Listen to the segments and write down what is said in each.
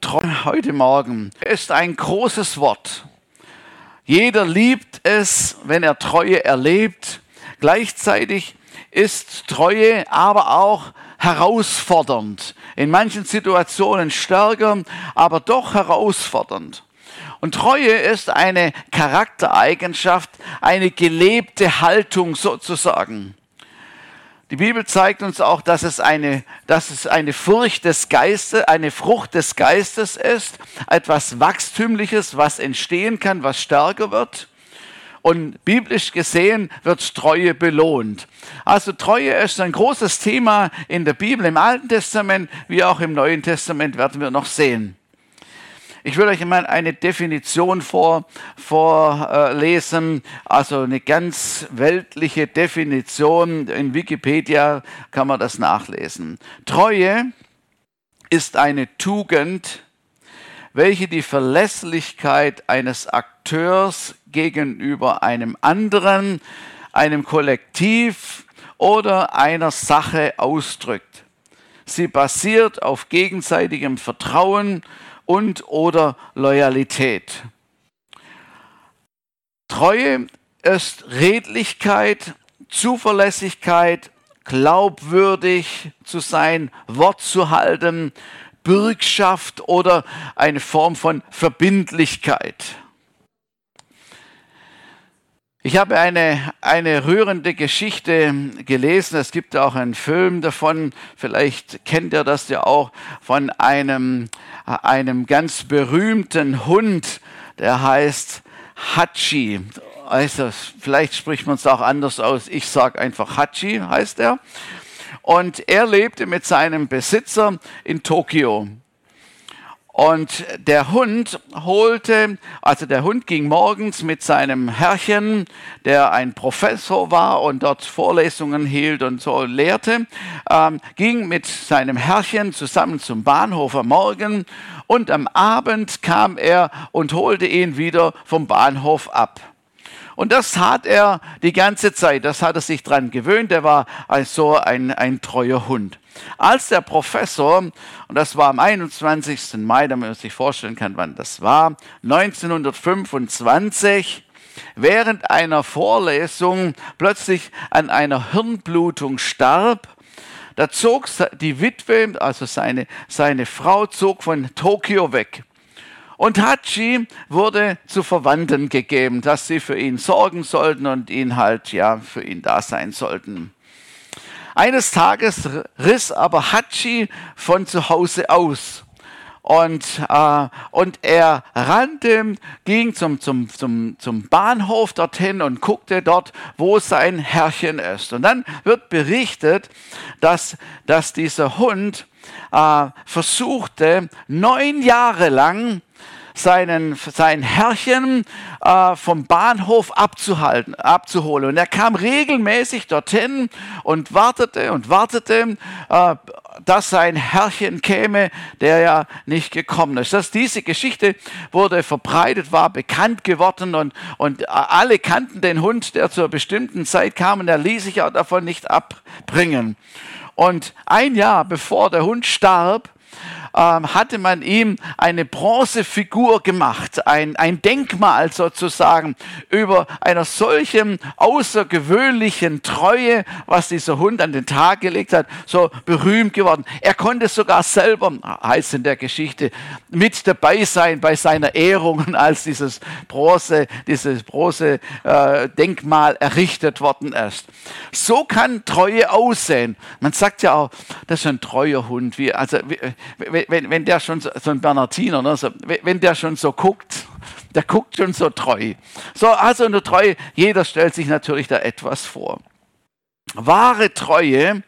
Treue heute Morgen ist ein großes Wort. Jeder liebt es, wenn er Treue erlebt. Gleichzeitig ist Treue aber auch herausfordernd. In manchen Situationen stärker, aber doch herausfordernd. Und Treue ist eine Charaktereigenschaft, eine gelebte Haltung sozusagen. Die Bibel zeigt uns auch, dass es eine, dass es eine Furcht des Geistes, eine Frucht des Geistes ist, etwas Wachstümliches, was entstehen kann, was stärker wird. Und biblisch gesehen wird Treue belohnt. Also Treue ist ein großes Thema in der Bibel, im Alten Testament wie auch im Neuen Testament werden wir noch sehen. Ich will euch mal eine Definition vor, vorlesen, also eine ganz weltliche Definition. In Wikipedia kann man das nachlesen. Treue ist eine Tugend, welche die Verlässlichkeit eines Akteurs gegenüber einem anderen, einem Kollektiv oder einer Sache ausdrückt. Sie basiert auf gegenseitigem Vertrauen und oder Loyalität. Treue ist Redlichkeit, Zuverlässigkeit, glaubwürdig zu sein, Wort zu halten, Bürgschaft oder eine Form von Verbindlichkeit. Ich habe eine, eine rührende Geschichte gelesen. Es gibt auch einen Film davon. Vielleicht kennt ihr das ja auch von einem, einem ganz berühmten Hund, der heißt Hachi. Also, vielleicht spricht man es auch anders aus. Ich sage einfach Hachi, heißt er. Und er lebte mit seinem Besitzer in Tokio. Und der Hund holte, also der Hund ging morgens mit seinem Herrchen, der ein Professor war und dort Vorlesungen hielt und so lehrte, ähm, ging mit seinem Herrchen zusammen zum Bahnhof am Morgen und am Abend kam er und holte ihn wieder vom Bahnhof ab. Und das tat er die ganze Zeit. Das hat er sich dran gewöhnt. Er war so ein, ein treuer Hund. Als der Professor, und das war am 21. Mai, damit man sich vorstellen kann, wann das war, 1925, während einer Vorlesung plötzlich an einer Hirnblutung starb, da zog die Witwe, also seine, seine Frau, zog von Tokio weg. Und Hachi wurde zu Verwandten gegeben, dass sie für ihn sorgen sollten und ihn halt, ja, für ihn da sein sollten. Eines Tages riss aber Hachi von zu Hause aus. Und, äh, und er rannte, ging zum, zum, zum, zum Bahnhof dorthin und guckte dort, wo sein Herrchen ist. Und dann wird berichtet, dass, dass dieser Hund äh, versuchte, neun Jahre lang seinen, sein Herrchen äh, vom Bahnhof abzuhalten, abzuholen. Und er kam regelmäßig dorthin und wartete und wartete, äh, dass sein Herrchen käme, der ja nicht gekommen ist. Dass diese Geschichte wurde verbreitet, war bekannt geworden und, und alle kannten den Hund, der zur bestimmten Zeit kam und er ließ sich auch davon nicht abbringen. Und ein Jahr bevor der Hund starb, hatte man ihm eine Bronzefigur gemacht, ein, ein Denkmal sozusagen über einer solchen außergewöhnlichen Treue, was dieser Hund an den Tag gelegt hat, so berühmt geworden. Er konnte sogar selber, heißt in der Geschichte, mit dabei sein bei seiner Ehrung, als dieses Bronze, dieses Bronze äh, Denkmal errichtet worden ist. So kann Treue aussehen. Man sagt ja auch, das ist ein treuer Hund. Wie, also, wie, wenn, wenn der schon so, so ein Bernardiner, ne, so, wenn der schon so guckt, der guckt schon so treu. So, also eine Treue, jeder stellt sich natürlich da etwas vor. Wahre Treue,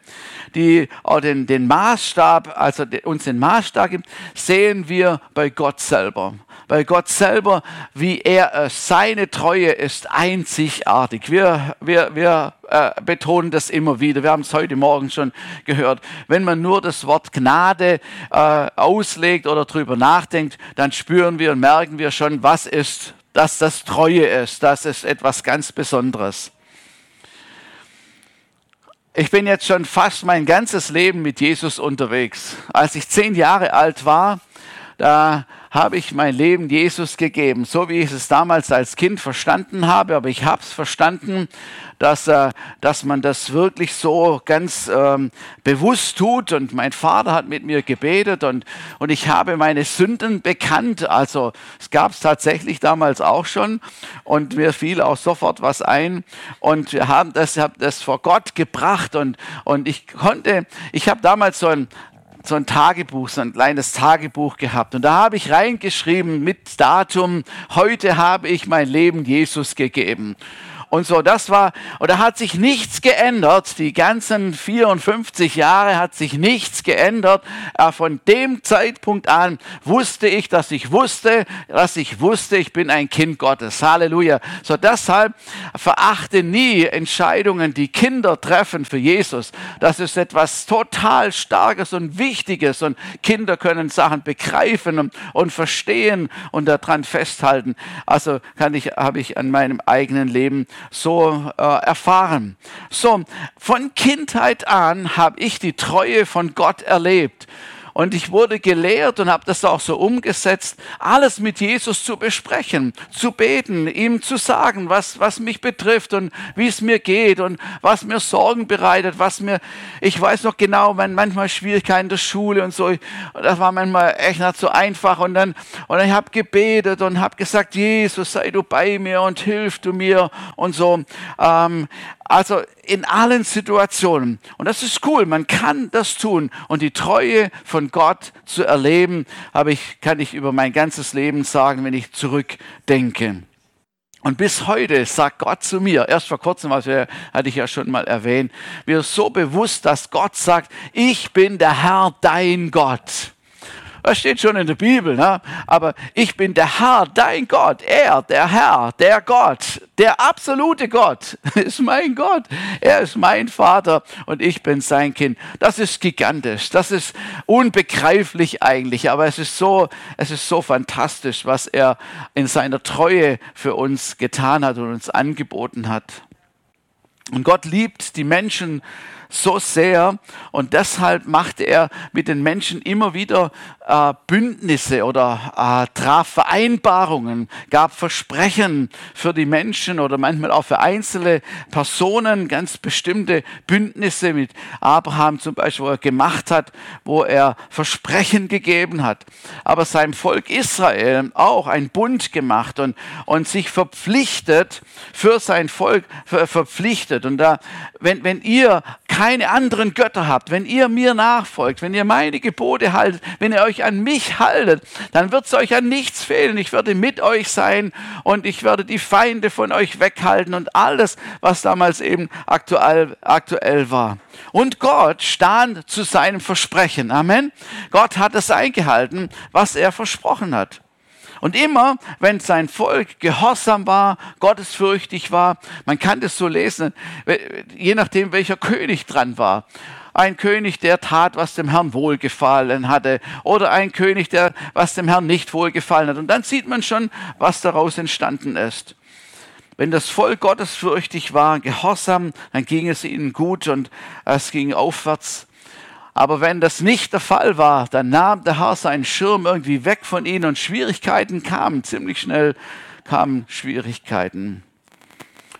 die auch den, den Maßstab, also uns den Maßstab gibt, sehen wir bei Gott selber weil Gott selber, wie er ist, seine Treue ist einzigartig. Wir, wir, wir äh, betonen das immer wieder. Wir haben es heute Morgen schon gehört. Wenn man nur das Wort Gnade äh, auslegt oder darüber nachdenkt, dann spüren wir und merken wir schon, was ist, dass das Treue ist. Das ist etwas ganz Besonderes. Ich bin jetzt schon fast mein ganzes Leben mit Jesus unterwegs. Als ich zehn Jahre alt war, da habe ich mein Leben Jesus gegeben, so wie ich es damals als Kind verstanden habe, aber ich habe es verstanden, dass, äh, dass man das wirklich so ganz ähm, bewusst tut. Und mein Vater hat mit mir gebetet und, und ich habe meine Sünden bekannt. Also es gab es tatsächlich damals auch schon und mir fiel auch sofort was ein. Und wir haben das, hab das vor Gott gebracht und, und ich konnte, ich habe damals so ein, so ein Tagebuch, so ein kleines Tagebuch gehabt. Und da habe ich reingeschrieben mit Datum, heute habe ich mein Leben Jesus gegeben und so. Das war, da hat sich nichts geändert. Die ganzen 54 Jahre hat sich nichts geändert. Aber von dem Zeitpunkt an wusste ich, dass ich wusste, dass ich wusste, ich bin ein Kind Gottes. Halleluja. So deshalb verachte nie Entscheidungen, die Kinder treffen für Jesus. Das ist etwas total Starkes und Wichtiges und Kinder können Sachen begreifen und, und verstehen und daran festhalten. Also kann ich, habe ich an meinem eigenen Leben so äh, erfahren. So, von Kindheit an habe ich die Treue von Gott erlebt. Und ich wurde gelehrt und habe das auch so umgesetzt, alles mit Jesus zu besprechen, zu beten, ihm zu sagen, was, was mich betrifft und wie es mir geht und was mir Sorgen bereitet, was mir, ich weiß noch genau, wenn manchmal Schwierigkeiten der Schule und so, das war manchmal echt nicht so einfach und dann, und ich habe gebetet und habe gesagt, Jesus, sei du bei mir und hilf du mir und so. Ähm, also in allen Situationen. Und das ist cool, man kann das tun. Und die Treue von Gott zu erleben, habe ich, kann ich über mein ganzes Leben sagen, wenn ich zurückdenke. Und bis heute sagt Gott zu mir, erst vor kurzem, was wir, hatte ich ja schon mal erwähnt, mir so bewusst, dass Gott sagt, ich bin der Herr, dein Gott. Das steht schon in der Bibel. Ne? Aber ich bin der Herr, dein Gott. Er, der Herr, der Gott, der absolute Gott ist mein Gott. Er ist mein Vater und ich bin sein Kind. Das ist gigantisch. Das ist unbegreiflich eigentlich. Aber es ist so, es ist so fantastisch, was er in seiner Treue für uns getan hat und uns angeboten hat. Und Gott liebt die Menschen so sehr und deshalb machte er mit den Menschen immer wieder äh, Bündnisse oder äh, traf Vereinbarungen, gab Versprechen für die Menschen oder manchmal auch für einzelne Personen ganz bestimmte Bündnisse mit Abraham zum Beispiel, wo er gemacht hat, wo er Versprechen gegeben hat. Aber seinem Volk Israel auch ein Bund gemacht und, und sich verpflichtet für sein Volk verpflichtet. Und da, wenn, wenn ihr keine anderen Götter habt, wenn ihr mir nachfolgt, wenn ihr meine Gebote haltet, wenn ihr euch euch an mich haltet, dann wird es euch an nichts fehlen. Ich werde mit euch sein und ich werde die Feinde von euch weghalten und alles, was damals eben aktuell, aktuell war. Und Gott stand zu seinem Versprechen. Amen. Gott hat es eingehalten, was er versprochen hat. Und immer, wenn sein Volk gehorsam war, gottesfürchtig war, man kann das so lesen, je nachdem, welcher König dran war ein König, der tat, was dem Herrn wohlgefallen hatte, oder ein König, der was dem Herrn nicht wohlgefallen hat. Und dann sieht man schon, was daraus entstanden ist. Wenn das Volk gottesfürchtig war, gehorsam, dann ging es ihnen gut und es ging aufwärts. Aber wenn das nicht der Fall war, dann nahm der Herr seinen Schirm irgendwie weg von ihnen und Schwierigkeiten kamen. Ziemlich schnell kamen Schwierigkeiten.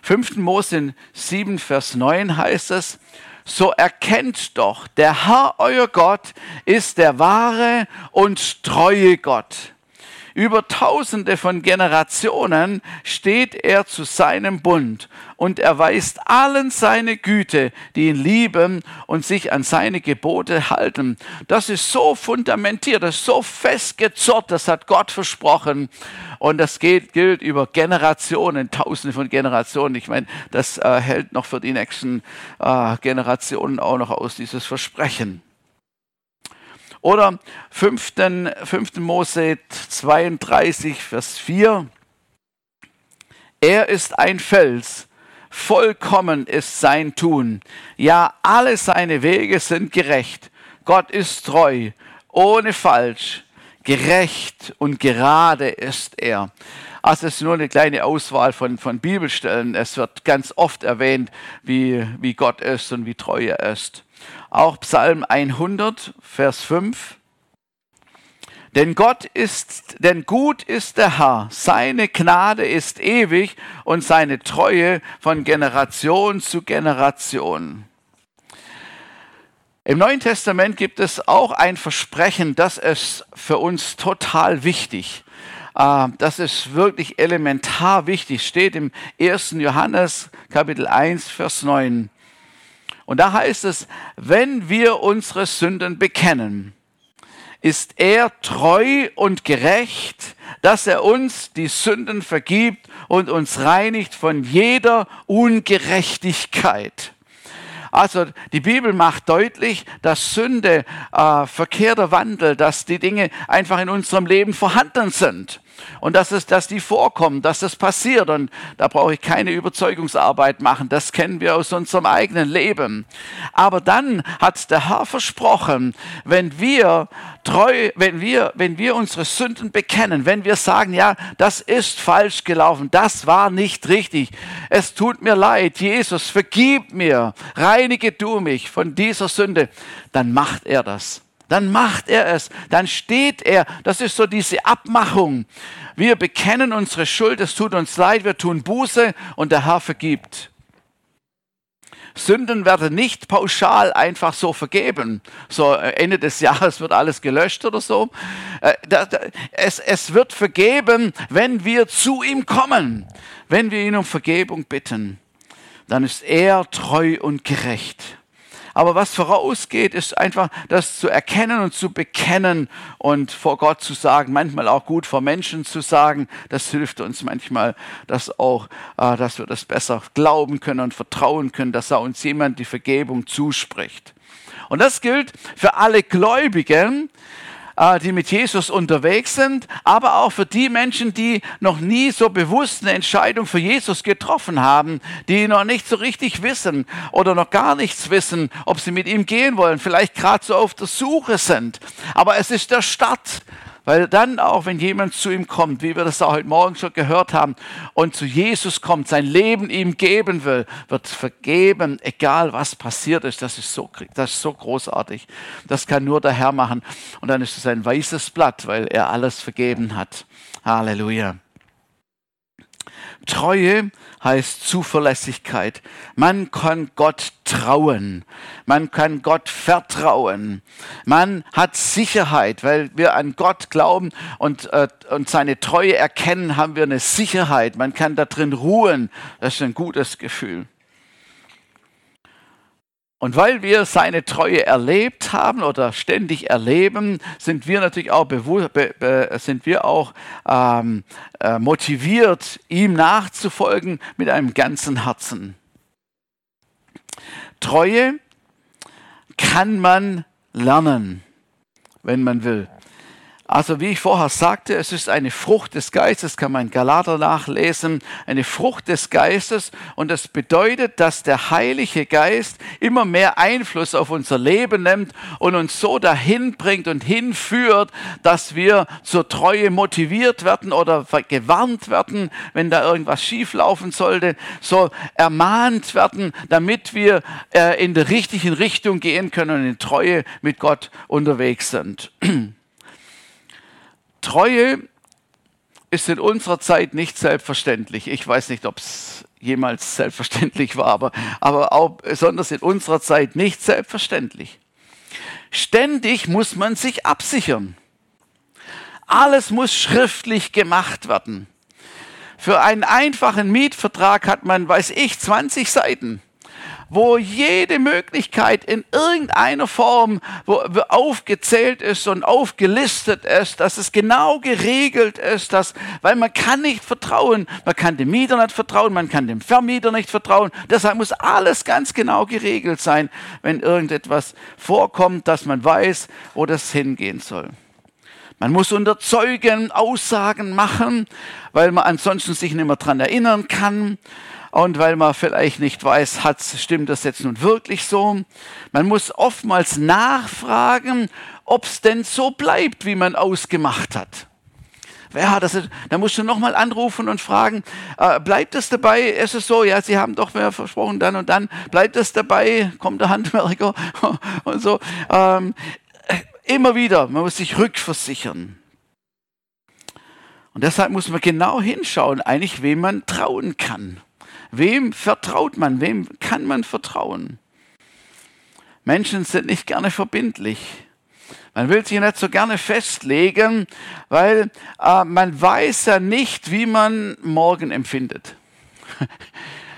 5. Mose 7, Vers 9 heißt es, so erkennt doch, der Herr euer Gott ist der wahre und treue Gott. Über tausende von Generationen steht er zu seinem Bund und erweist allen seine Güte, die ihn lieben und sich an seine Gebote halten. Das ist so fundamentiert, das ist so festgezurrt, das hat Gott versprochen. Und das geht, gilt über Generationen, tausende von Generationen. Ich meine, das äh, hält noch für die nächsten äh, Generationen auch noch aus, dieses Versprechen. Oder 5. 5. Mose 32, Vers 4. Er ist ein Fels, vollkommen ist sein Tun. Ja, alle seine Wege sind gerecht. Gott ist treu, ohne falsch. Gerecht und gerade ist er. Also es ist nur eine kleine Auswahl von, von Bibelstellen. Es wird ganz oft erwähnt, wie, wie Gott ist und wie treu er ist. Auch Psalm 100, Vers 5. Denn Gott ist, denn gut ist der Herr, seine Gnade ist ewig und seine Treue von Generation zu Generation. Im Neuen Testament gibt es auch ein Versprechen, das ist für uns total wichtig. Äh, das ist wirklich elementar wichtig, steht im 1. Johannes Kapitel 1, Vers 9. Und da heißt es, wenn wir unsere Sünden bekennen, ist er treu und gerecht, dass er uns die Sünden vergibt und uns reinigt von jeder Ungerechtigkeit. Also die Bibel macht deutlich, dass Sünde, äh, verkehrter Wandel, dass die Dinge einfach in unserem Leben vorhanden sind und dass, es, dass die vorkommen, dass das passiert. Und da brauche ich keine Überzeugungsarbeit machen. Das kennen wir aus unserem eigenen Leben. Aber dann hat der Herr versprochen, wenn wir treu, wenn wir, wenn wir unsere Sünden bekennen, wenn wir sagen, ja, das ist falsch gelaufen, das war nicht richtig, es tut mir leid, Jesus, vergib mir, reinige du mich von dieser Sünde, dann macht er das dann macht er es, dann steht er. Das ist so diese Abmachung. Wir bekennen unsere Schuld, es tut uns leid, wir tun Buße und der Herr vergibt. Sünden werden nicht pauschal einfach so vergeben. So äh, Ende des Jahres wird alles gelöscht oder so. Äh, es, es wird vergeben, wenn wir zu ihm kommen, wenn wir ihn um Vergebung bitten. Dann ist er treu und gerecht. Aber was vorausgeht, ist einfach das zu erkennen und zu bekennen und vor Gott zu sagen, manchmal auch gut vor Menschen zu sagen. Das hilft uns manchmal, dass auch, äh, dass wir das besser glauben können und vertrauen können, dass da uns jemand die Vergebung zuspricht. Und das gilt für alle Gläubigen, die mit Jesus unterwegs sind, aber auch für die Menschen, die noch nie so bewusst eine Entscheidung für Jesus getroffen haben, die noch nicht so richtig wissen oder noch gar nichts wissen, ob sie mit ihm gehen wollen, vielleicht gerade so auf der Suche sind. Aber es ist der Start weil dann auch, wenn jemand zu ihm kommt, wie wir das auch heute Morgen schon gehört haben, und zu Jesus kommt, sein Leben ihm geben will, wird vergeben, egal was passiert ist. Das ist so, das ist so großartig. Das kann nur der Herr machen. Und dann ist es ein weißes Blatt, weil er alles vergeben hat. Halleluja. Treue heißt Zuverlässigkeit. Man kann Gott trauen. Man kann Gott vertrauen. Man hat Sicherheit, weil wir an Gott glauben und, äh, und seine Treue erkennen, haben wir eine Sicherheit. Man kann da drin ruhen. Das ist ein gutes Gefühl. Und weil wir seine Treue erlebt haben oder ständig erleben, sind wir natürlich auch, sind wir auch ähm, äh, motiviert, ihm nachzufolgen mit einem ganzen Herzen. Treue kann man lernen, wenn man will. Also wie ich vorher sagte, es ist eine Frucht des Geistes, kann man in Galater nachlesen, eine Frucht des Geistes und das bedeutet, dass der Heilige Geist immer mehr Einfluss auf unser Leben nimmt und uns so dahin bringt und hinführt, dass wir zur Treue motiviert werden oder gewarnt werden, wenn da irgendwas schieflaufen sollte, so ermahnt werden, damit wir äh, in der richtigen Richtung gehen können und in Treue mit Gott unterwegs sind. Treue ist in unserer Zeit nicht selbstverständlich. Ich weiß nicht, ob es jemals selbstverständlich war, aber, aber auch besonders in unserer Zeit nicht selbstverständlich. Ständig muss man sich absichern. Alles muss schriftlich gemacht werden. Für einen einfachen Mietvertrag hat man, weiß ich, 20 Seiten wo jede Möglichkeit in irgendeiner Form aufgezählt ist und aufgelistet ist, dass es genau geregelt ist, dass, weil man kann nicht vertrauen, man kann dem Mieter nicht vertrauen, man kann dem Vermieter nicht vertrauen. Deshalb muss alles ganz genau geregelt sein, wenn irgendetwas vorkommt, dass man weiß, wo das hingehen soll. Man muss unter Zeugen Aussagen machen, weil man ansonsten sich nicht mehr daran erinnern kann und weil man vielleicht nicht weiß, hat, stimmt das jetzt nun wirklich so. Man muss oftmals nachfragen, ob es denn so bleibt, wie man ausgemacht hat. Ja, das ist, da musst du nochmal anrufen und fragen, äh, bleibt es dabei? Ist es so? Ja, Sie haben doch mehr versprochen, dann und dann. Bleibt es dabei? Kommt der Handwerker und so. Ähm, immer wieder, man muss sich rückversichern. Und deshalb muss man genau hinschauen, eigentlich, wem man trauen kann. Wem vertraut man? Wem kann man vertrauen? Menschen sind nicht gerne verbindlich. Man will sich nicht so gerne festlegen, weil äh, man weiß ja nicht, wie man morgen empfindet.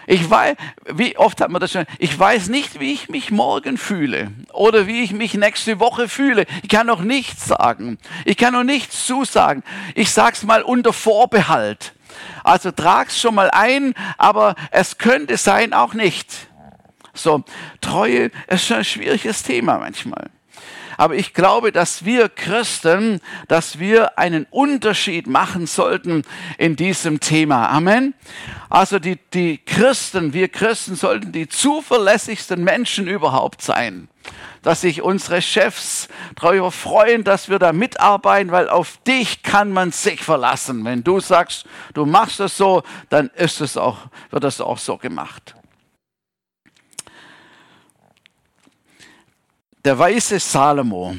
Ich weiß, wie oft hat man das schon, ich weiß nicht, wie ich mich morgen fühle oder wie ich mich nächste Woche fühle. Ich kann noch nichts sagen. Ich kann noch nichts zusagen. Ich sag's mal unter Vorbehalt. Also trag's schon mal ein, aber es könnte sein auch nicht. So, Treue ist schon ein schwieriges Thema manchmal. Aber ich glaube, dass wir Christen, dass wir einen Unterschied machen sollten in diesem Thema. Amen. Also die, die Christen, wir Christen sollten die zuverlässigsten Menschen überhaupt sein. Dass sich unsere Chefs darüber freuen, dass wir da mitarbeiten, weil auf dich kann man sich verlassen. Wenn du sagst, du machst es so, dann ist es auch, wird das auch so gemacht. Der weise Salomo,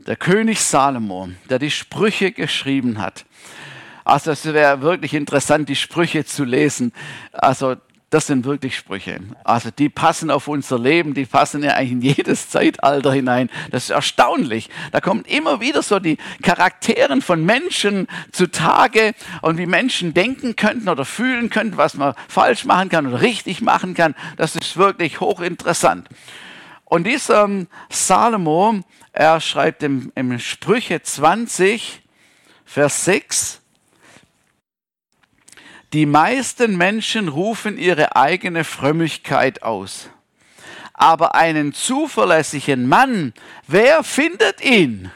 der König Salomo, der die Sprüche geschrieben hat. Also es wäre wirklich interessant, die Sprüche zu lesen. Also das sind wirklich Sprüche. Also die passen auf unser Leben, die passen ja eigentlich in jedes Zeitalter hinein. Das ist erstaunlich. Da kommen immer wieder so die Charakteren von Menschen zutage und wie Menschen denken könnten oder fühlen könnten, was man falsch machen kann oder richtig machen kann. Das ist wirklich hochinteressant. Und dieser Salomo, er schreibt im, im Sprüche 20, Vers 6, die meisten Menschen rufen ihre eigene Frömmigkeit aus. Aber einen zuverlässigen Mann, wer findet ihn?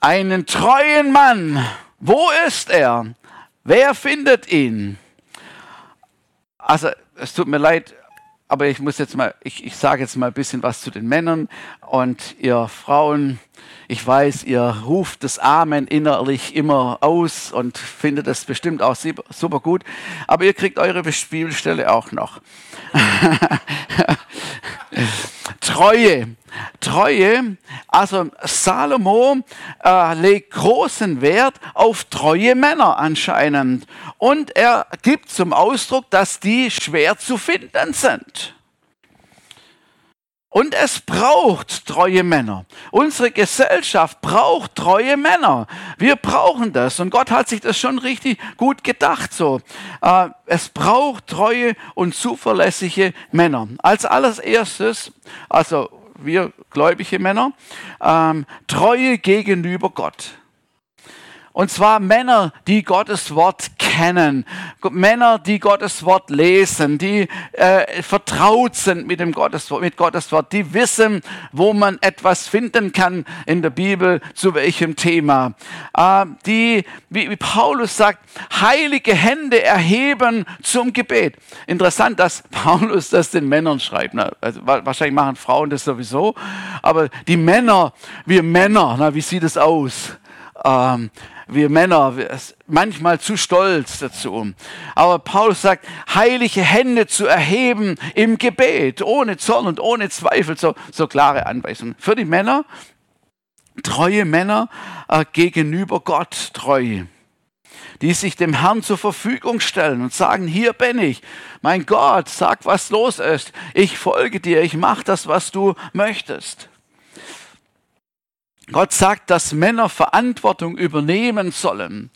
Einen treuen Mann, wo ist er? Wer findet ihn? Also es tut mir leid, aber ich muss jetzt mal, ich, ich sage jetzt mal ein bisschen was zu den Männern und ihr Frauen. Ich weiß, ihr ruft das Amen innerlich immer aus und findet das bestimmt auch super gut, aber ihr kriegt eure Bibelstelle auch noch. Treue. Treue, also Salomo äh, legt großen Wert auf treue Männer anscheinend. Und er gibt zum Ausdruck, dass die schwer zu finden sind. Und es braucht treue Männer. Unsere Gesellschaft braucht treue Männer. Wir brauchen das. Und Gott hat sich das schon richtig gut gedacht so. Äh, es braucht treue und zuverlässige Männer. Als allererstes, also wir gläubige Männer, ähm, Treue gegenüber Gott. Und zwar Männer, die Gottes Wort kennen, Männer, die Gottes Wort lesen, die äh, vertraut sind mit dem Gottes, mit Gottes Wort, die wissen, wo man etwas finden kann in der Bibel, zu welchem Thema. Äh, die, wie, wie Paulus sagt, heilige Hände erheben zum Gebet. Interessant, dass Paulus das den Männern schreibt. Ne? Also, wahrscheinlich machen Frauen das sowieso, aber die Männer, wir Männer, na, wie sieht es aus? Ähm, wir Männer manchmal zu stolz dazu. Aber Paulus sagt, heilige Hände zu erheben im Gebet, ohne Zorn und ohne Zweifel, so, so klare Anweisungen. Für die Männer, treue Männer äh, gegenüber Gott treu, die sich dem Herrn zur Verfügung stellen und sagen, hier bin ich, mein Gott, sag, was los ist, ich folge dir, ich mache das, was du möchtest. Gott sagt, dass Männer Verantwortung übernehmen sollen.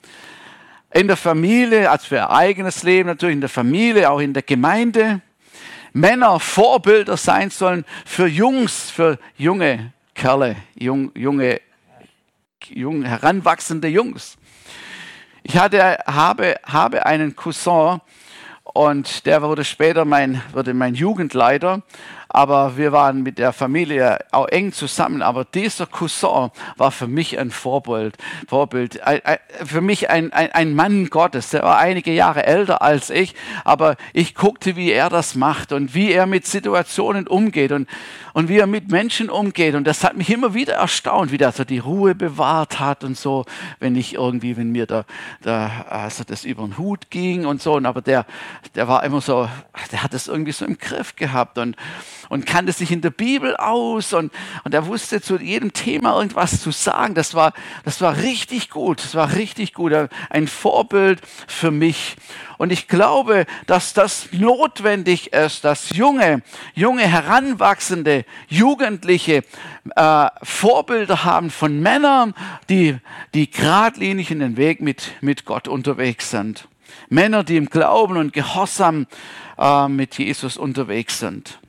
In der Familie, als für ihr eigenes Leben, natürlich in der Familie, auch in der Gemeinde. Männer Vorbilder sein sollen für Jungs, für junge Kerle, jung, junge, jung, heranwachsende Jungs. Ich hatte, habe, habe einen Cousin und der wurde später mein, wurde mein Jugendleiter aber wir waren mit der Familie auch eng zusammen. Aber dieser Cousin war für mich ein Vorbild, Vorbild für mich ein, ein, ein Mann Gottes. Der war einige Jahre älter als ich, aber ich guckte, wie er das macht und wie er mit Situationen umgeht und, und wie er mit Menschen umgeht. Und das hat mich immer wieder erstaunt, wie er so die Ruhe bewahrt hat und so, wenn ich irgendwie, wenn mir da, da also das über den Hut ging und so. Aber der, der war immer so, der hat das irgendwie so im Griff gehabt und und kannte sich in der Bibel aus und, und er wusste zu jedem Thema irgendwas zu sagen. Das war, das war richtig gut. Das war richtig gut. Ein Vorbild für mich. Und ich glaube, dass das notwendig ist, dass junge, junge, heranwachsende Jugendliche äh, Vorbilder haben von Männern, die, die geradlinig in den Weg mit, mit Gott unterwegs sind. Männer, die im Glauben und Gehorsam äh, mit Jesus unterwegs sind.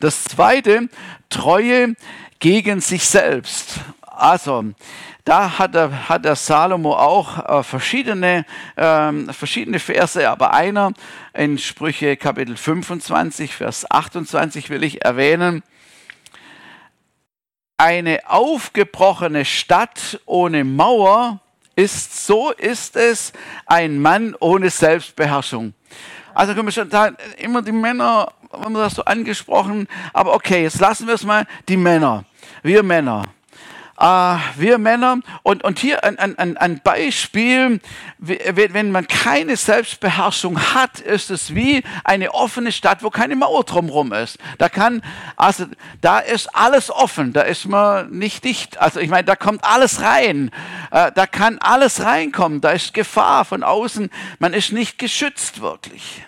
Das zweite, Treue gegen sich selbst. Also, da hat der, hat der Salomo auch äh, verschiedene, äh, verschiedene Verse, aber einer in Sprüche Kapitel 25, Vers 28 will ich erwähnen. Eine aufgebrochene Stadt ohne Mauer ist, so ist es ein Mann ohne Selbstbeherrschung. Also können wir schon sagen, immer die Männer, haben wir das so angesprochen, aber okay, jetzt lassen wir es mal, die Männer, wir Männer. Äh, wir Männer. Und, und hier ein, ein, ein Beispiel, wenn man keine Selbstbeherrschung hat, ist es wie eine offene Stadt, wo keine Mauer drumherum ist. Da kann, also da ist alles offen, da ist man nicht dicht. Also ich meine, da kommt alles rein, äh, da kann alles reinkommen, da ist Gefahr von außen, man ist nicht geschützt wirklich.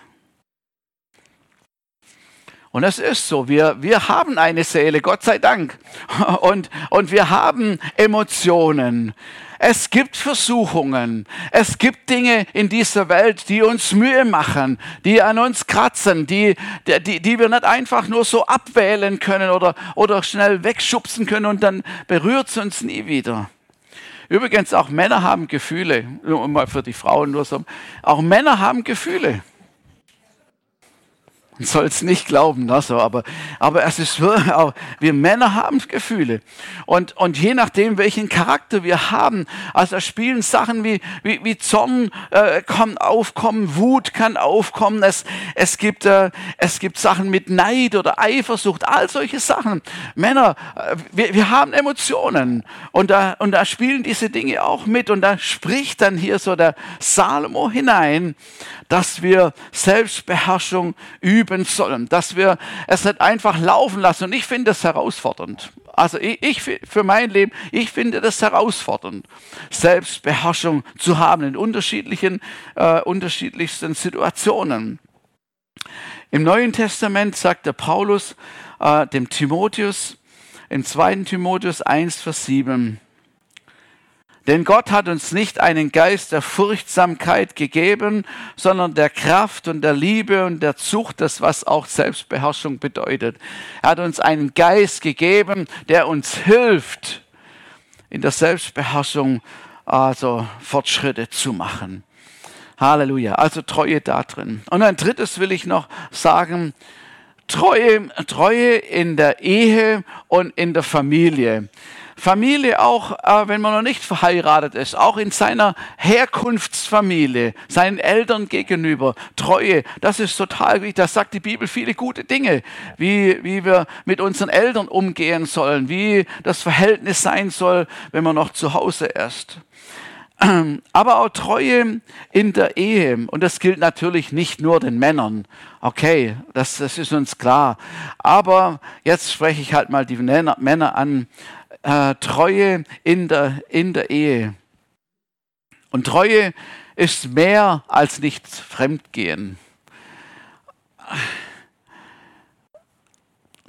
Und es ist so, wir, wir haben eine Seele, Gott sei Dank. Und, und wir haben Emotionen. Es gibt Versuchungen. Es gibt Dinge in dieser Welt, die uns Mühe machen, die an uns kratzen, die, die, die wir nicht einfach nur so abwählen können oder, oder schnell wegschubsen können und dann berührt es uns nie wieder. Übrigens, auch Männer haben Gefühle. Nur mal für die Frauen nur so. Auch Männer haben Gefühle. Man soll es nicht glauben, ne, so, aber, aber es ist auch, wir Männer haben Gefühle. Und, und je nachdem, welchen Charakter wir haben, also spielen Sachen wie, wie, wie Zorn äh, kann aufkommen, Wut kann aufkommen, es, es, gibt, äh, es gibt Sachen mit Neid oder Eifersucht, all solche Sachen. Männer, äh, wir, wir haben Emotionen und da, und da spielen diese Dinge auch mit und da spricht dann hier so der Salomo hinein, dass wir Selbstbeherrschung üben sollen, dass wir es nicht einfach laufen lassen. Und ich finde das herausfordernd. Also ich, ich, für mein Leben, ich finde das herausfordernd, Selbstbeherrschung zu haben in unterschiedlichen, äh, unterschiedlichsten Situationen. Im Neuen Testament sagt der Paulus äh, dem Timotheus, im 2. Timotheus 1, Vers 7, denn Gott hat uns nicht einen Geist der Furchtsamkeit gegeben, sondern der Kraft und der Liebe und der Zucht, das was auch Selbstbeherrschung bedeutet. Er hat uns einen Geist gegeben, der uns hilft, in der Selbstbeherrschung also Fortschritte zu machen. Halleluja. Also Treue da drin. Und ein drittes will ich noch sagen, Treue, Treue in der Ehe und in der Familie. Familie auch, äh, wenn man noch nicht verheiratet ist, auch in seiner Herkunftsfamilie, seinen Eltern gegenüber, Treue, das ist total wichtig. Da sagt die Bibel viele gute Dinge, wie, wie wir mit unseren Eltern umgehen sollen, wie das Verhältnis sein soll, wenn man noch zu Hause ist. Aber auch Treue in der Ehe. Und das gilt natürlich nicht nur den Männern. Okay, das, das ist uns klar. Aber jetzt spreche ich halt mal die Männer an äh, Treue in der, in der Ehe. Und Treue ist mehr als nichts Fremdgehen.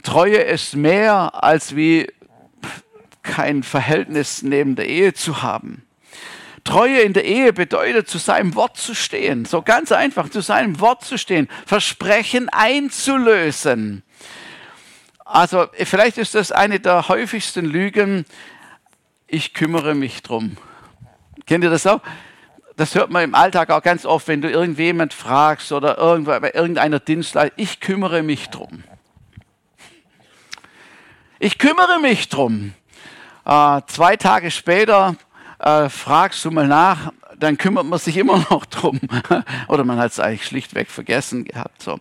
Treue ist mehr als wie kein Verhältnis neben der Ehe zu haben. Treue in der Ehe bedeutet, zu seinem Wort zu stehen. So ganz einfach, zu seinem Wort zu stehen. Versprechen einzulösen. Also vielleicht ist das eine der häufigsten Lügen. Ich kümmere mich drum. Kennt ihr das auch? Das hört man im Alltag auch ganz oft, wenn du irgendjemand fragst oder irgendwo, bei irgendeiner Dienstleistung. Ich kümmere mich drum. Ich kümmere mich drum. Äh, zwei Tage später äh, fragst du mal nach, dann kümmert man sich immer noch drum. oder man hat es eigentlich schlichtweg vergessen gehabt. So.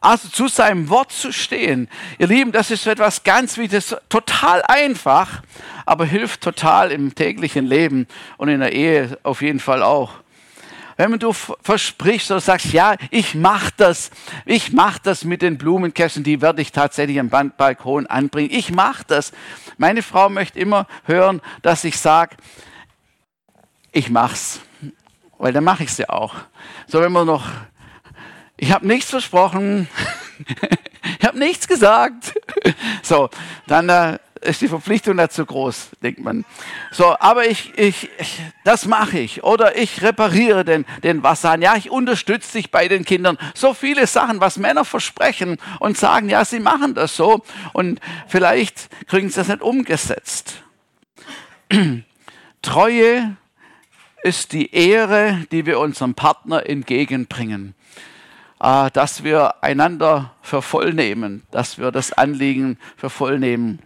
Also zu seinem Wort zu stehen. Ihr Lieben, das ist etwas ganz Wichtiges, total einfach, aber hilft total im täglichen Leben und in der Ehe auf jeden Fall auch. wenn du versprichst oder sagst, ja, ich mach das, ich mach das mit den Blumenkästen, die werde ich tatsächlich am Balkon anbringen. Ich mach das. Meine Frau möchte immer hören, dass ich sage, ich mach's, weil dann mache ich es ja auch. So, wenn man noch, ich habe nichts versprochen, ich habe nichts gesagt. So, dann äh, ist die Verpflichtung dazu groß, denkt man. So, aber ich, ich, ich das mache ich. Oder ich repariere den, den Wasserhahn. Ja, ich unterstütze dich bei den Kindern. So viele Sachen, was Männer versprechen und sagen, ja, sie machen das so. Und vielleicht kriegen sie das nicht umgesetzt. Treue ist die Ehre, die wir unserem Partner entgegenbringen. Äh, dass wir einander für voll nehmen, dass wir das Anliegen für voll nehmen.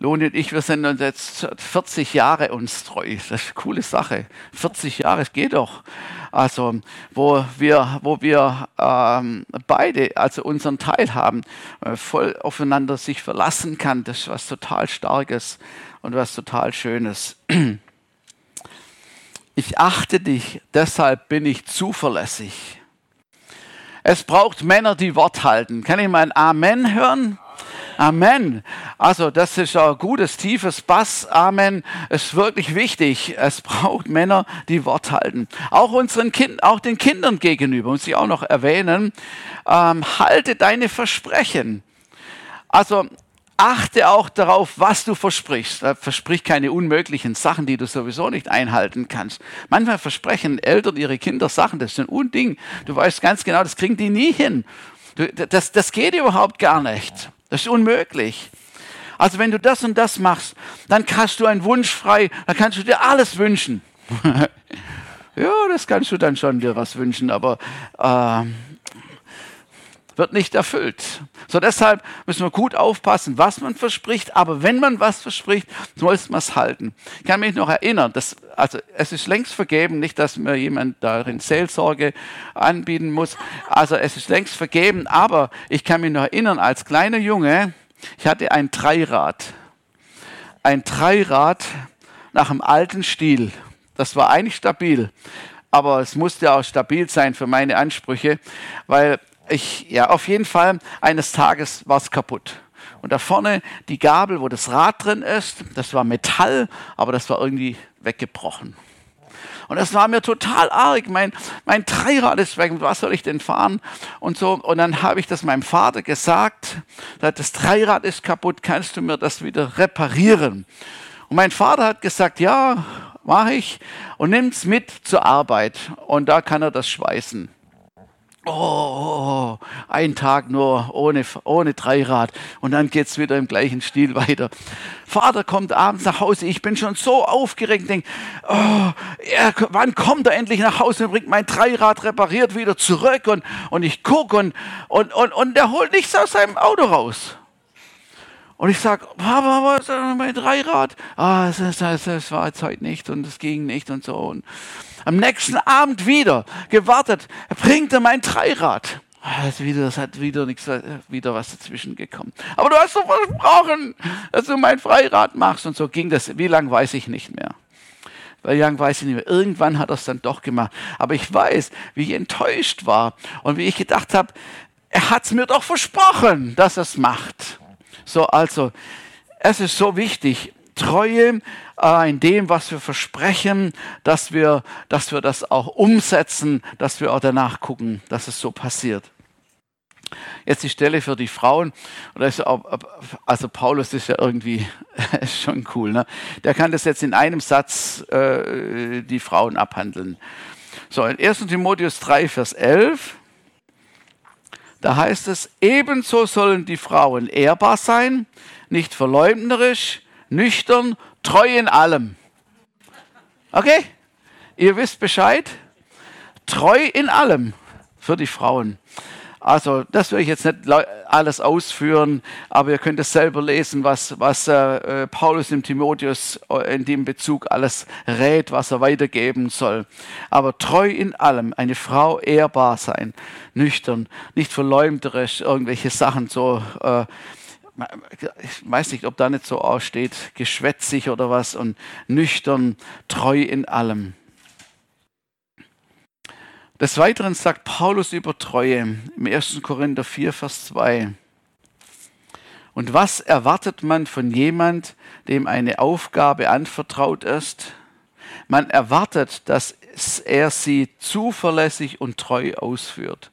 Loni und ich, wir sind uns jetzt 40 Jahre uns treu. Das ist eine coole Sache. 40 Jahre, es geht doch. Also, wo wir, wo wir ähm, beide, also unseren Teil haben, äh, voll aufeinander sich verlassen kann, das ist was total Starkes und was total Schönes. Ich achte dich, deshalb bin ich zuverlässig. Es braucht Männer, die Wort halten. Kann ich mal ein Amen hören? Amen. Also das ist ein gutes, tiefes Bass. Amen. Ist wirklich wichtig. Es braucht Männer, die Wort halten. Auch unseren Kindern, auch den Kindern gegenüber, muss ich auch noch erwähnen. Ähm, halte deine Versprechen. Also achte auch darauf, was du versprichst. Versprich keine unmöglichen Sachen, die du sowieso nicht einhalten kannst. Manchmal versprechen Eltern ihre Kinder Sachen, das ist ein Unding. Du weißt ganz genau, das kriegen die nie hin. Das, das geht überhaupt gar nicht. Das ist unmöglich. Also wenn du das und das machst, dann hast du einen Wunsch frei, dann kannst du dir alles wünschen. ja, das kannst du dann schon dir was wünschen, aber äh, wird nicht erfüllt. So deshalb müssen wir gut aufpassen, was man verspricht, aber wenn man was verspricht, muss man es halten. Ich kann mich noch erinnern, dass, also es ist längst vergeben, nicht, dass mir jemand darin Seelsorge anbieten muss, also es ist längst vergeben, aber ich kann mich noch erinnern, als kleiner Junge, ich hatte ein Dreirad. Ein Dreirad nach einem alten Stil. Das war eigentlich stabil aber es musste auch stabil sein für meine Ansprüche, weil ich, ja, auf jeden Fall, eines Tages war es kaputt. Und da vorne die Gabel, wo das Rad drin ist, das war Metall, aber das war irgendwie weggebrochen. Und das war mir total arg. Mein, mein Dreirad ist weg. Was soll ich denn fahren? Und so. Und dann habe ich das meinem Vater gesagt. Das Dreirad ist kaputt. Kannst du mir das wieder reparieren? Und mein Vater hat gesagt, ja, mache ich. Und nimm es mit zur Arbeit. Und da kann er das schweißen. Oh, ein Tag nur ohne, ohne Dreirad und dann geht es wieder im gleichen Stil weiter. Vater kommt abends nach Hause, ich bin schon so aufgeregt, denke, oh, er, wann kommt er endlich nach Hause und bringt mein Dreirad repariert wieder zurück und, und ich gucke und, und, und, und er holt nichts aus seinem Auto raus. Und ich sage, Papa, was ist mein Dreirad? Ah, das, das, das war jetzt heute nicht und es ging nicht und so. Und, am nächsten Abend wieder gewartet, bringt er mein Dreirad. Es, wieder, es hat wieder nichts, wieder was dazwischen gekommen. Aber du hast doch versprochen, dass du mein Freirad machst. Und so ging das. Wie lange weiß ich nicht mehr. Weil lang weiß ich nicht mehr. Irgendwann hat er es dann doch gemacht. Aber ich weiß, wie ich enttäuscht war und wie ich gedacht habe, er hat es mir doch versprochen, dass er es macht. So, also, es ist so wichtig, Treue äh, in dem, was wir versprechen, dass wir, dass wir das auch umsetzen, dass wir auch danach gucken, dass es so passiert. Jetzt die Stelle für die Frauen. Also Paulus ist ja irgendwie ist schon cool. Ne? Der kann das jetzt in einem Satz äh, die Frauen abhandeln. So, in 1 Timotheus 3, Vers 11, da heißt es, ebenso sollen die Frauen ehrbar sein, nicht verleumderisch, nüchtern, treu in allem. Okay? Ihr wisst Bescheid? Treu in allem für die Frauen. Also, das will ich jetzt nicht alles ausführen, aber ihr könnt es selber lesen, was, was äh, Paulus im Timotheus äh, in dem Bezug alles rät, was er weitergeben soll. Aber treu in allem, eine Frau ehrbar sein, nüchtern, nicht verleumderisch, irgendwelche Sachen so. Äh, ich weiß nicht, ob da nicht so aussteht, geschwätzig oder was und nüchtern, treu in allem. Des Weiteren sagt Paulus über Treue im 1. Korinther 4, Vers 2. Und was erwartet man von jemand, dem eine Aufgabe anvertraut ist? Man erwartet, dass er sie zuverlässig und treu ausführt.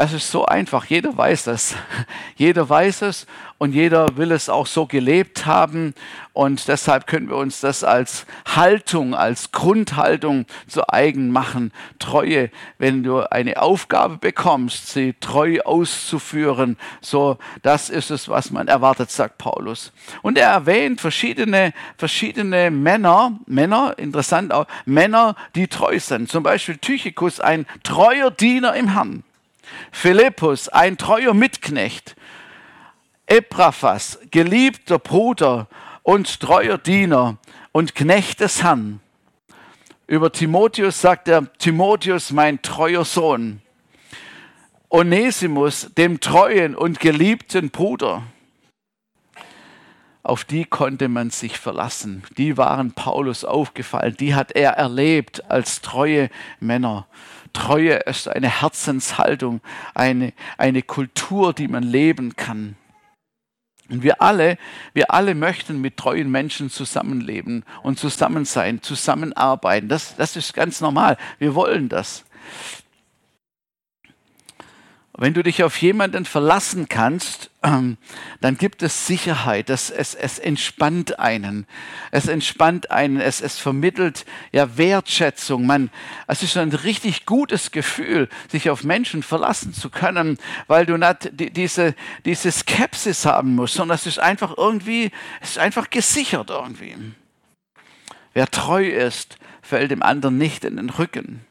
Es ist so einfach, jeder weiß das. Jeder weiß es und jeder will es auch so gelebt haben. Und deshalb können wir uns das als Haltung, als Grundhaltung zu eigen machen. Treue, wenn du eine Aufgabe bekommst, sie treu auszuführen. So, das ist es, was man erwartet, sagt Paulus. Und er erwähnt verschiedene, verschiedene Männer, Männer, interessant auch, Männer, die treu sind. Zum Beispiel Tychicus, ein treuer Diener im Herrn. Philippus, ein treuer Mitknecht, Epaphras, geliebter Bruder und treuer Diener und Knecht des Herrn. Über Timotheus sagt er, Timotheus, mein treuer Sohn. Onesimus, dem treuen und geliebten Bruder. Auf die konnte man sich verlassen. Die waren Paulus aufgefallen. Die hat er erlebt als treue Männer. Treue ist eine Herzenshaltung, eine, eine Kultur, die man leben kann. Und wir alle, wir alle möchten mit treuen Menschen zusammenleben und zusammen sein, zusammenarbeiten. Das, das ist ganz normal. Wir wollen das. Wenn du dich auf jemanden verlassen kannst, ähm, dann gibt es Sicherheit. Das, es, es entspannt einen. Es entspannt einen. Es, es vermittelt ja Wertschätzung. Man, es ist ein richtig gutes Gefühl, sich auf Menschen verlassen zu können, weil du nicht die, diese, diese Skepsis haben musst, sondern es ist einfach irgendwie, es ist einfach gesichert irgendwie. Wer treu ist, fällt dem anderen nicht in den Rücken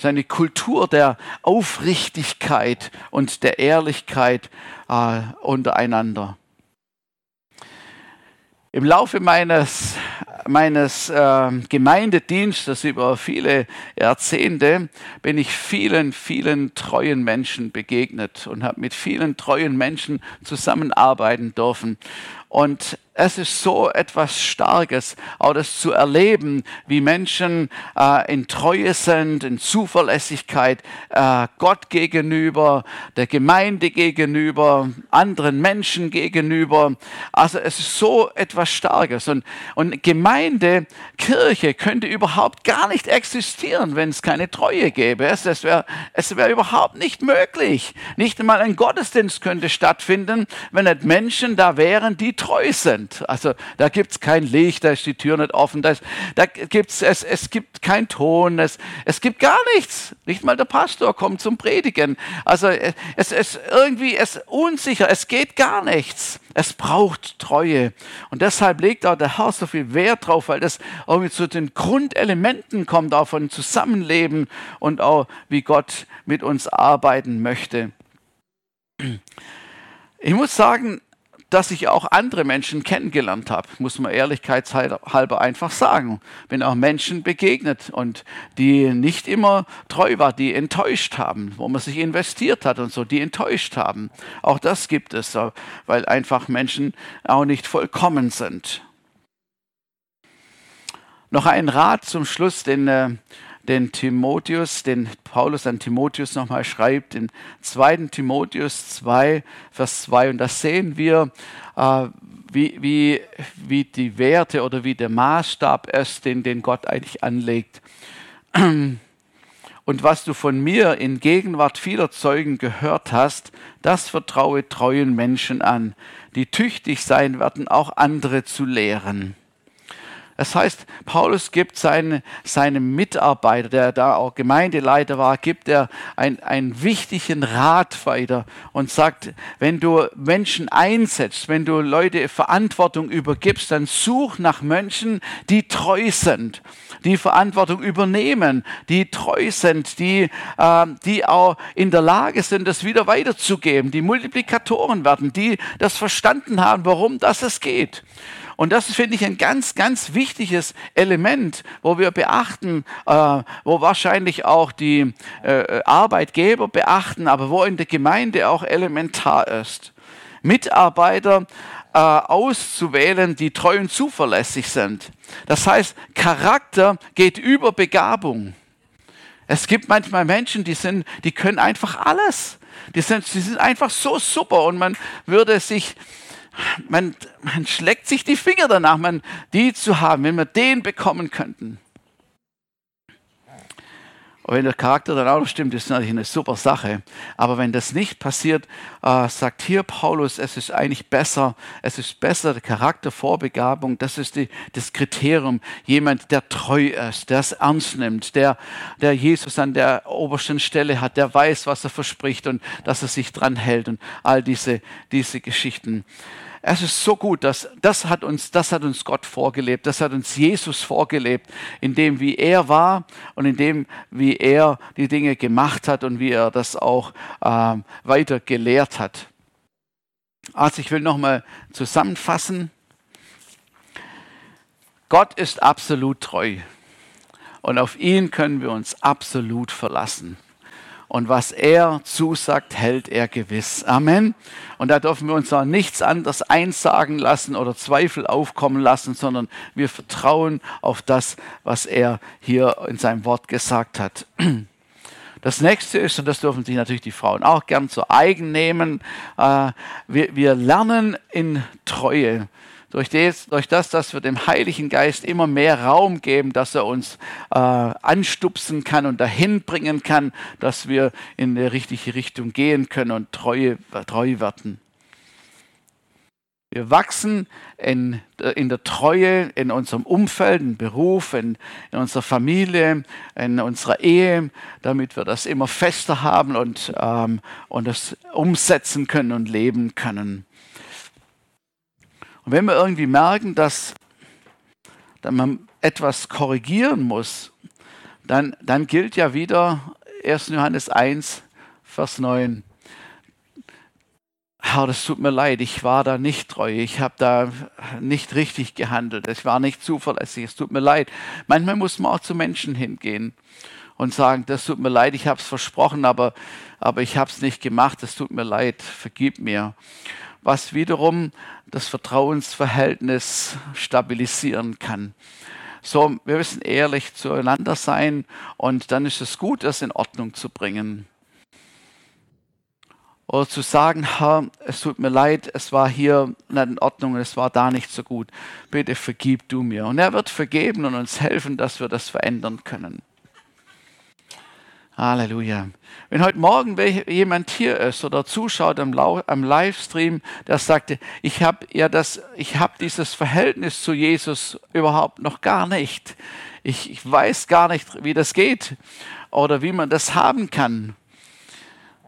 seine Kultur der Aufrichtigkeit und der Ehrlichkeit äh, untereinander. Im Laufe meines, meines äh, Gemeindedienstes über viele Jahrzehnte bin ich vielen, vielen treuen Menschen begegnet und habe mit vielen treuen Menschen zusammenarbeiten dürfen. Und es ist so etwas Starkes, auch das zu erleben, wie Menschen äh, in Treue sind, in Zuverlässigkeit äh, Gott gegenüber, der Gemeinde gegenüber, anderen Menschen gegenüber. Also es ist so etwas Starkes. Und, und Gemeinde, Kirche könnte überhaupt gar nicht existieren, wenn es keine Treue gäbe. Es, es wäre es wär überhaupt nicht möglich. Nicht einmal ein Gottesdienst könnte stattfinden, wenn nicht Menschen da wären, die treu sind. Also da gibt es kein Licht, da ist die Tür nicht offen, da, ist, da gibt's, es, es gibt kein Ton, es, es gibt gar nichts. Nicht mal der Pastor kommt zum Predigen. Also es ist irgendwie es unsicher, es geht gar nichts. Es braucht Treue. Und deshalb legt auch der Herr so viel Wert drauf, weil das irgendwie zu den Grundelementen kommt, auch von Zusammenleben und auch wie Gott mit uns arbeiten möchte. Ich muss sagen, dass ich auch andere Menschen kennengelernt habe, muss man ehrlichkeitshalber einfach sagen. Bin auch Menschen begegnet und die nicht immer treu waren, die enttäuscht haben, wo man sich investiert hat und so, die enttäuscht haben. Auch das gibt es, weil einfach Menschen auch nicht vollkommen sind. Noch ein Rat zum Schluss, den äh, den Timotheus, den Paulus an Timotheus nochmal schreibt, in 2. Timotheus 2, Vers 2. Und da sehen wir, äh, wie, wie, wie die Werte oder wie der Maßstab ist, den, den Gott eigentlich anlegt. Und was du von mir in Gegenwart vieler Zeugen gehört hast, das vertraue treuen Menschen an, die tüchtig sein werden, auch andere zu lehren. Das heißt, Paulus gibt seine, seinem Mitarbeiter, der da auch Gemeindeleiter war, gibt er ein, einen wichtigen Rat weiter und sagt, wenn du Menschen einsetzt, wenn du Leute Verantwortung übergibst, dann such nach Menschen, die treu sind, die Verantwortung übernehmen, die treu sind, die, äh, die auch in der Lage sind, das wieder weiterzugeben, die Multiplikatoren werden, die das verstanden haben, warum das es geht. Und das finde ich ein ganz, ganz wichtiges Element, wo wir beachten, äh, wo wahrscheinlich auch die äh, Arbeitgeber beachten, aber wo in der Gemeinde auch elementar ist. Mitarbeiter äh, auszuwählen, die treu und zuverlässig sind. Das heißt, Charakter geht über Begabung. Es gibt manchmal Menschen, die sind, die können einfach alles. Die sind, die sind einfach so super und man würde sich, man, man schlägt sich die Finger danach, man die zu haben, wenn wir den bekommen könnten. Und wenn der Charakter dann auch noch stimmt, ist natürlich eine super Sache. Aber wenn das nicht passiert, äh, sagt hier Paulus, es ist eigentlich besser, es ist besser, die Charaktervorbegabung, das ist die, das Kriterium. Jemand, der treu ist, der es ernst nimmt, der, der Jesus an der obersten Stelle hat, der weiß, was er verspricht und dass er sich dran hält und all diese, diese Geschichten. Es ist so gut, dass das hat uns, das hat uns Gott vorgelebt, das hat uns Jesus vorgelebt, in dem wie er war und in dem wie er die Dinge gemacht hat und wie er das auch äh, weiter gelehrt hat. Also ich will nochmal zusammenfassen. Gott ist absolut treu und auf ihn können wir uns absolut verlassen und was er zusagt, hält er gewiss. Amen. Und da dürfen wir uns auch nichts anderes einsagen lassen oder Zweifel aufkommen lassen, sondern wir vertrauen auf das, was er hier in seinem Wort gesagt hat. Das nächste ist, und das dürfen sich natürlich die Frauen auch gern zu eigen nehmen, äh, wir, wir lernen in Treue durch das, durch das, dass wir dem Heiligen Geist immer mehr Raum geben, dass er uns äh, anstupsen kann und dahin bringen kann, dass wir in die richtige Richtung gehen können und treu, treu werden. Wir wachsen in, in der Treue in unserem Umfeld, im Beruf, in, in unserer Familie, in unserer Ehe, damit wir das immer fester haben und, ähm, und das umsetzen können und leben können. Und wenn wir irgendwie merken, dass, dass man etwas korrigieren muss, dann, dann gilt ja wieder 1. Johannes 1, Vers 9. Herr, das tut mir leid, ich war da nicht treu, ich habe da nicht richtig gehandelt, ich war nicht zuverlässig, es tut mir leid. Manchmal muss man auch zu Menschen hingehen und sagen, das tut mir leid, ich habe es versprochen, aber, aber ich habe es nicht gemacht, es tut mir leid, vergib mir was wiederum das Vertrauensverhältnis stabilisieren kann. So, wir müssen ehrlich zueinander sein und dann ist es gut, das in Ordnung zu bringen. Oder zu sagen, Herr, es tut mir leid, es war hier nicht in Ordnung, es war da nicht so gut. Bitte vergib du mir. Und er wird vergeben und uns helfen, dass wir das verändern können. Halleluja. Wenn heute Morgen jemand hier ist oder zuschaut am, am Livestream, der sagte, ich habe ja das, ich habe dieses Verhältnis zu Jesus überhaupt noch gar nicht. Ich, ich weiß gar nicht, wie das geht oder wie man das haben kann.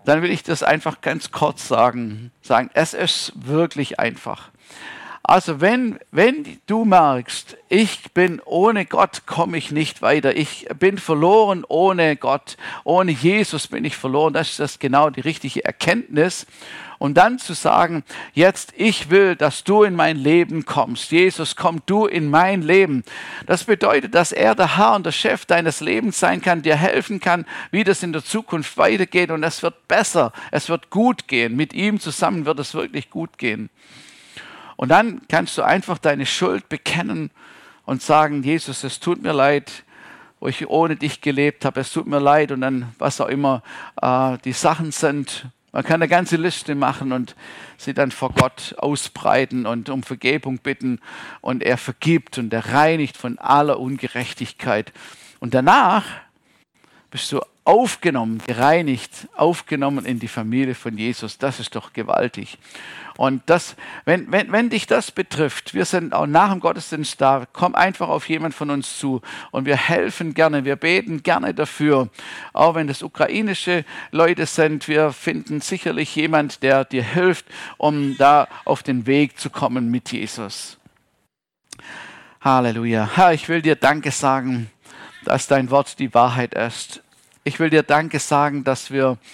Dann will ich das einfach ganz kurz sagen. Sagen, es ist wirklich einfach. Also wenn, wenn du merkst, ich bin ohne Gott, komme ich nicht weiter. Ich bin verloren ohne Gott. Ohne Jesus bin ich verloren. Das ist das genau die richtige Erkenntnis. Und dann zu sagen, jetzt ich will, dass du in mein Leben kommst. Jesus, komm du in mein Leben. Das bedeutet, dass er der Herr und der Chef deines Lebens sein kann, dir helfen kann, wie das in der Zukunft weitergeht. Und es wird besser. Es wird gut gehen. Mit ihm zusammen wird es wirklich gut gehen. Und dann kannst du einfach deine Schuld bekennen und sagen, Jesus, es tut mir leid, wo ich ohne dich gelebt habe, es tut mir leid und dann was auch immer äh, die Sachen sind. Man kann eine ganze Liste machen und sie dann vor Gott ausbreiten und um Vergebung bitten und er vergibt und er reinigt von aller Ungerechtigkeit. Und danach bist du aufgenommen, gereinigt, aufgenommen in die Familie von Jesus. Das ist doch gewaltig. Und das, wenn, wenn, wenn dich das betrifft, wir sind auch nach dem Gottesdienst da, komm einfach auf jemand von uns zu und wir helfen gerne, wir beten gerne dafür. Auch wenn das ukrainische Leute sind, wir finden sicherlich jemand, der dir hilft, um da auf den Weg zu kommen mit Jesus. Halleluja. Herr, ich will dir Danke sagen, dass dein Wort die Wahrheit ist. Ich will dir Danke sagen, dass wir